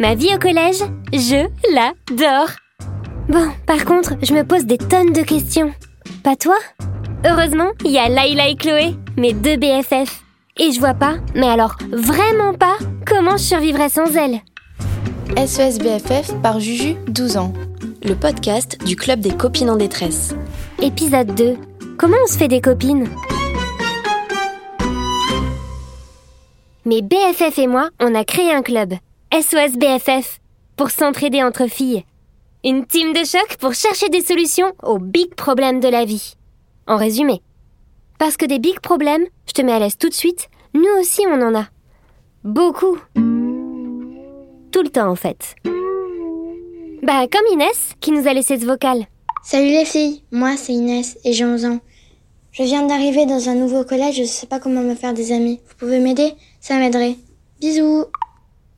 Ma vie au collège, je l'adore. Bon, par contre, je me pose des tonnes de questions. Pas toi? Heureusement, il y a Laila et Chloé, mes deux BFF. Et je vois pas, mais alors vraiment pas, comment je survivrais sans elles? SES BFF par Juju, 12 ans. Le podcast du Club des copines en détresse. Épisode 2. Comment on se fait des copines? Mes BFF et moi, on a créé un club, SOS BFF, pour s'entraider entre filles. Une team de choc pour chercher des solutions aux big problèmes de la vie. En résumé. Parce que des big problèmes, je te mets à l'aise tout de suite, nous aussi on en a. Beaucoup. Tout le temps en fait. Bah comme Inès qui nous a laissé ce vocal. Salut les filles, moi c'est Inès et j'ai 11 ans. Je viens d'arriver dans un nouveau collège, je sais pas comment me faire des amis. Vous pouvez m'aider? Ça m'aiderait. Bisous.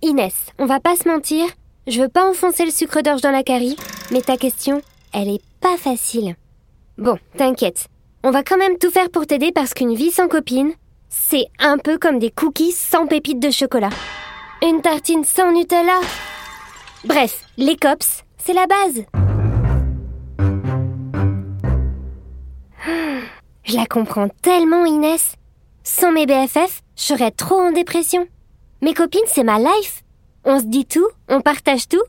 Inès, on va pas se mentir, je veux pas enfoncer le sucre d'orge dans la carie, mais ta question, elle est pas facile. Bon, t'inquiète, on va quand même tout faire pour t'aider parce qu'une vie sans copine, c'est un peu comme des cookies sans pépites de chocolat. Une tartine sans Nutella. Bref, les cops, c'est la base. Je la comprends tellement, Inès. Sans mes BFF, je serais trop en dépression. Mes copines, c'est ma life. On se dit tout, on partage tout.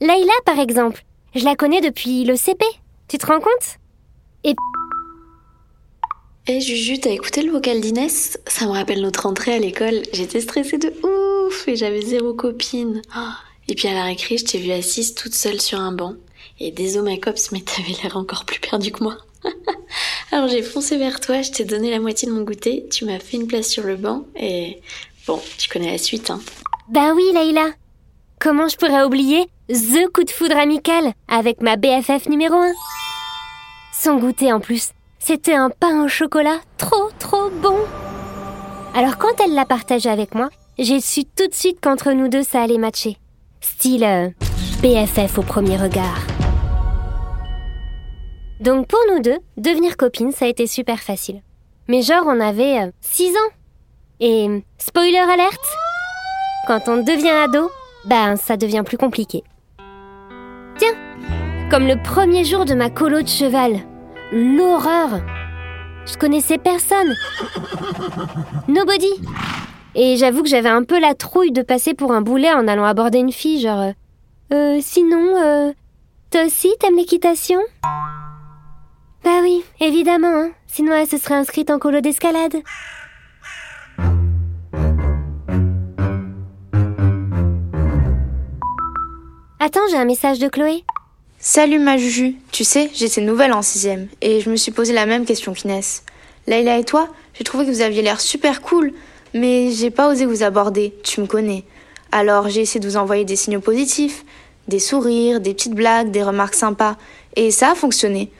Layla, par exemple, je la connais depuis le CP. Tu te rends compte? Et Eh Juju, t'as écouté le vocal d'Inès? Ça me rappelle notre rentrée à l'école. J'étais stressée de ouf et j'avais zéro copine. Oh. Et puis à la récré, je t'ai vue assise toute seule sur un banc. Et désolé ma cops, mais t'avais l'air encore plus perdu que moi. Alors j'ai foncé vers toi, je t'ai donné la moitié de mon goûter, tu m'as fait une place sur le banc et bon, tu connais la suite, hein. Ben oui, Layla. Comment je pourrais oublier The coup de foudre amical avec ma BFF numéro 1 Son goûter en plus, c'était un pain au chocolat trop trop bon. Alors quand elle l'a partagé avec moi, j'ai su tout de suite qu'entre nous deux ça allait matcher. Style euh, BFF au premier regard. Donc pour nous deux, devenir copines, ça a été super facile. Mais genre, on avait 6 ans. Et spoiler alerte, quand on devient ado, ben ça devient plus compliqué. Tiens, comme le premier jour de ma colo de cheval, l'horreur. Je connaissais personne. Nobody. Et j'avoue que j'avais un peu la trouille de passer pour un boulet en allant aborder une fille, genre... Euh, euh sinon, euh, toi aussi t'aimes l'équitation? Bah oui, évidemment, hein. sinon elle se serait inscrite en colo d'escalade. Attends, j'ai un message de Chloé. Salut ma Juju, tu sais, j'étais nouvelle en sixième et je me suis posé la même question qu'Inès. Layla et toi, j'ai trouvé que vous aviez l'air super cool, mais j'ai pas osé vous aborder, tu me connais. Alors j'ai essayé de vous envoyer des signaux positifs, des sourires, des petites blagues, des remarques sympas, et ça a fonctionné.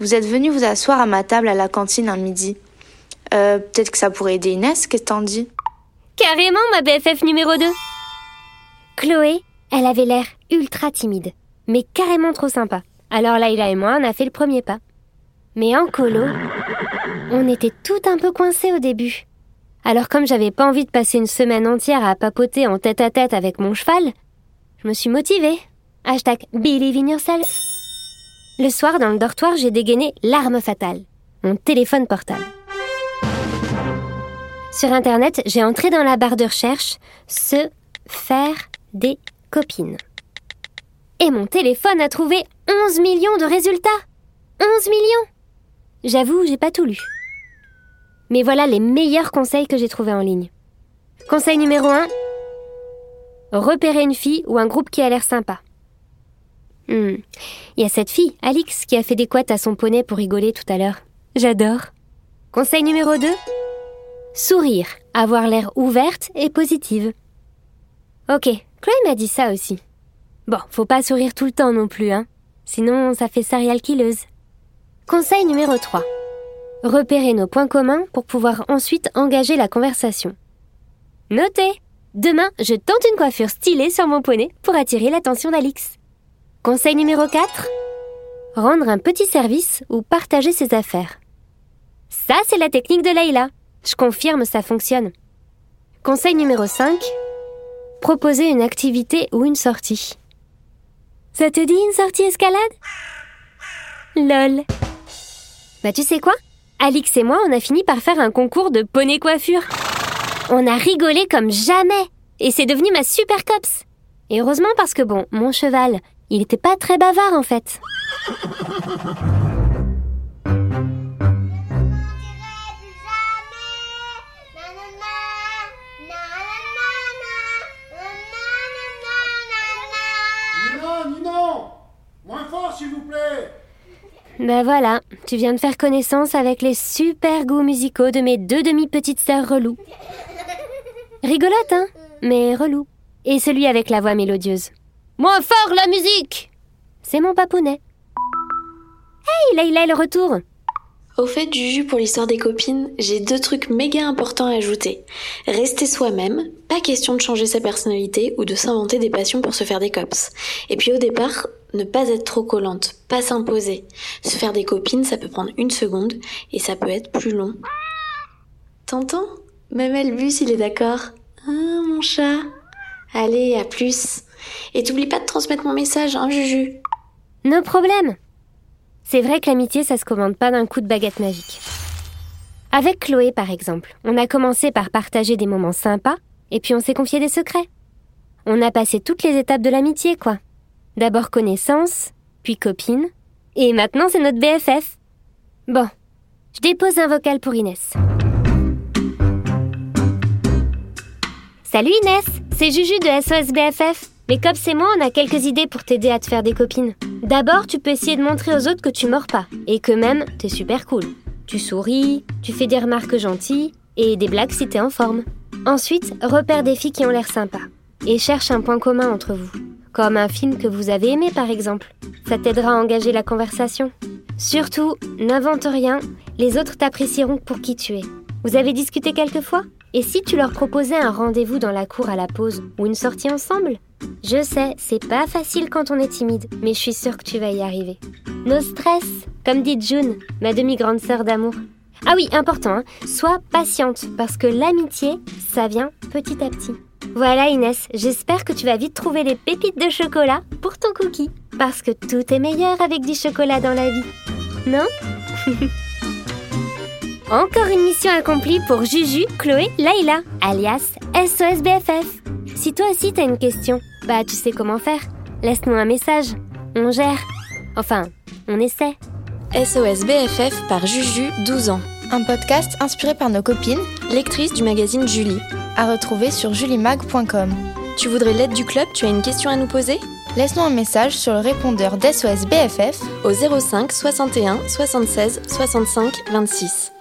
Vous êtes venu vous asseoir à ma table à la cantine un midi. Euh, peut-être que ça pourrait aider Inès, qu'est-ce que t'en dis? Carrément, ma BFF numéro 2 Chloé, elle avait l'air ultra timide, mais carrément trop sympa. Alors Laila et moi, on a fait le premier pas. Mais en colo, on était tout un peu coincés au début. Alors comme j'avais pas envie de passer une semaine entière à papoter en tête à tête avec mon cheval, je me suis motivée. Hashtag believe in yourself. Le soir, dans le dortoir, j'ai dégainé l'arme fatale, mon téléphone portable. Sur Internet, j'ai entré dans la barre de recherche se faire des Et mon téléphone a trouvé 11 millions de résultats. 11 millions J'avoue, j'ai pas tout lu. Mais voilà les meilleurs conseils que j'ai trouvés en ligne. Conseil numéro 1. Repérer une fille ou un groupe qui a l'air sympa. Hmm. Il y a cette fille, Alix, qui a fait des couettes à son poney pour rigoler tout à l'heure. J'adore. Conseil numéro 2 Sourire, avoir l'air ouverte et positive. Ok, Chloé m'a dit ça aussi. Bon, faut pas sourire tout le temps non plus, hein. Sinon, ça fait serial killeuse. Conseil numéro 3. Repérer nos points communs pour pouvoir ensuite engager la conversation. Notez Demain, je tente une coiffure stylée sur mon poney pour attirer l'attention d'Alix. Conseil numéro 4. Rendre un petit service ou partager ses affaires. Ça, c'est la technique de Leïla. Je confirme, ça fonctionne. Conseil numéro 5. Proposer une activité ou une sortie. Ça te dit une sortie escalade? Lol. Bah tu sais quoi? Alix et moi, on a fini par faire un concours de poney coiffure. On a rigolé comme jamais et c'est devenu ma super cops. Et heureusement parce que bon, mon cheval, il était pas très bavard en fait. Ben voilà, tu viens de faire connaissance avec les super goûts musicaux de mes deux demi-petites sœurs reloues. Rigolote, hein Mais relou. Et celui avec la voix mélodieuse. Moins fort la musique C'est mon papounet. Hey, Leïla le retour Au fait, Juju, pour l'histoire des copines, j'ai deux trucs méga importants à ajouter. Rester soi-même, pas question de changer sa personnalité ou de s'inventer des passions pour se faire des cops. Et puis au départ, ne pas être trop collante, pas s'imposer. Se faire des copines, ça peut prendre une seconde et ça peut être plus long. T'entends? Même Elbus, il est d'accord. Ah, mon chat. Allez, à plus. Et t'oublies pas de transmettre mon message, hein, Juju? No problème C'est vrai que l'amitié, ça se commande pas d'un coup de baguette magique. Avec Chloé, par exemple, on a commencé par partager des moments sympas, et puis on s'est confié des secrets. On a passé toutes les étapes de l'amitié, quoi. D'abord connaissance, puis copine, et maintenant c'est notre BFF. Bon, je dépose un vocal pour Inès. Salut Inès, c'est Juju de SOS BFF. Mais comme c'est moi, on a quelques idées pour t'aider à te faire des copines. D'abord, tu peux essayer de montrer aux autres que tu mords pas, et que même, t'es super cool. Tu souris, tu fais des remarques gentilles, et des blagues si t'es en forme. Ensuite, repère des filles qui ont l'air sympas, et cherche un point commun entre vous. Comme un film que vous avez aimé par exemple. Ça t'aidera à engager la conversation. Surtout, n'invente rien, les autres t'apprécieront pour qui tu es. Vous avez discuté quelquefois Et si tu leur proposais un rendez-vous dans la cour à la pause ou une sortie ensemble? Je sais, c'est pas facile quand on est timide, mais je suis sûre que tu vas y arriver. No stress, comme dit June, ma demi-grande sœur d'amour. Ah oui, important, hein, sois patiente, parce que l'amitié, ça vient petit à petit. Voilà Inès, j'espère que tu vas vite trouver les pépites de chocolat pour ton cookie. Parce que tout est meilleur avec du chocolat dans la vie. Non? Encore une mission accomplie pour Juju, Chloé, Laïla, alias SOS BFF. Si toi aussi t'as une question, bah tu sais comment faire. Laisse-nous un message. On gère. Enfin, on essaie. SOS BFF par Juju, 12 ans. Un podcast inspiré par nos copines, lectrice du magazine Julie. À retrouver sur julimag.com. Tu voudrais l'aide du club Tu as une question à nous poser? Laisse-nous un message sur le répondeur d'SOS BFF au 05 61 76 65 26.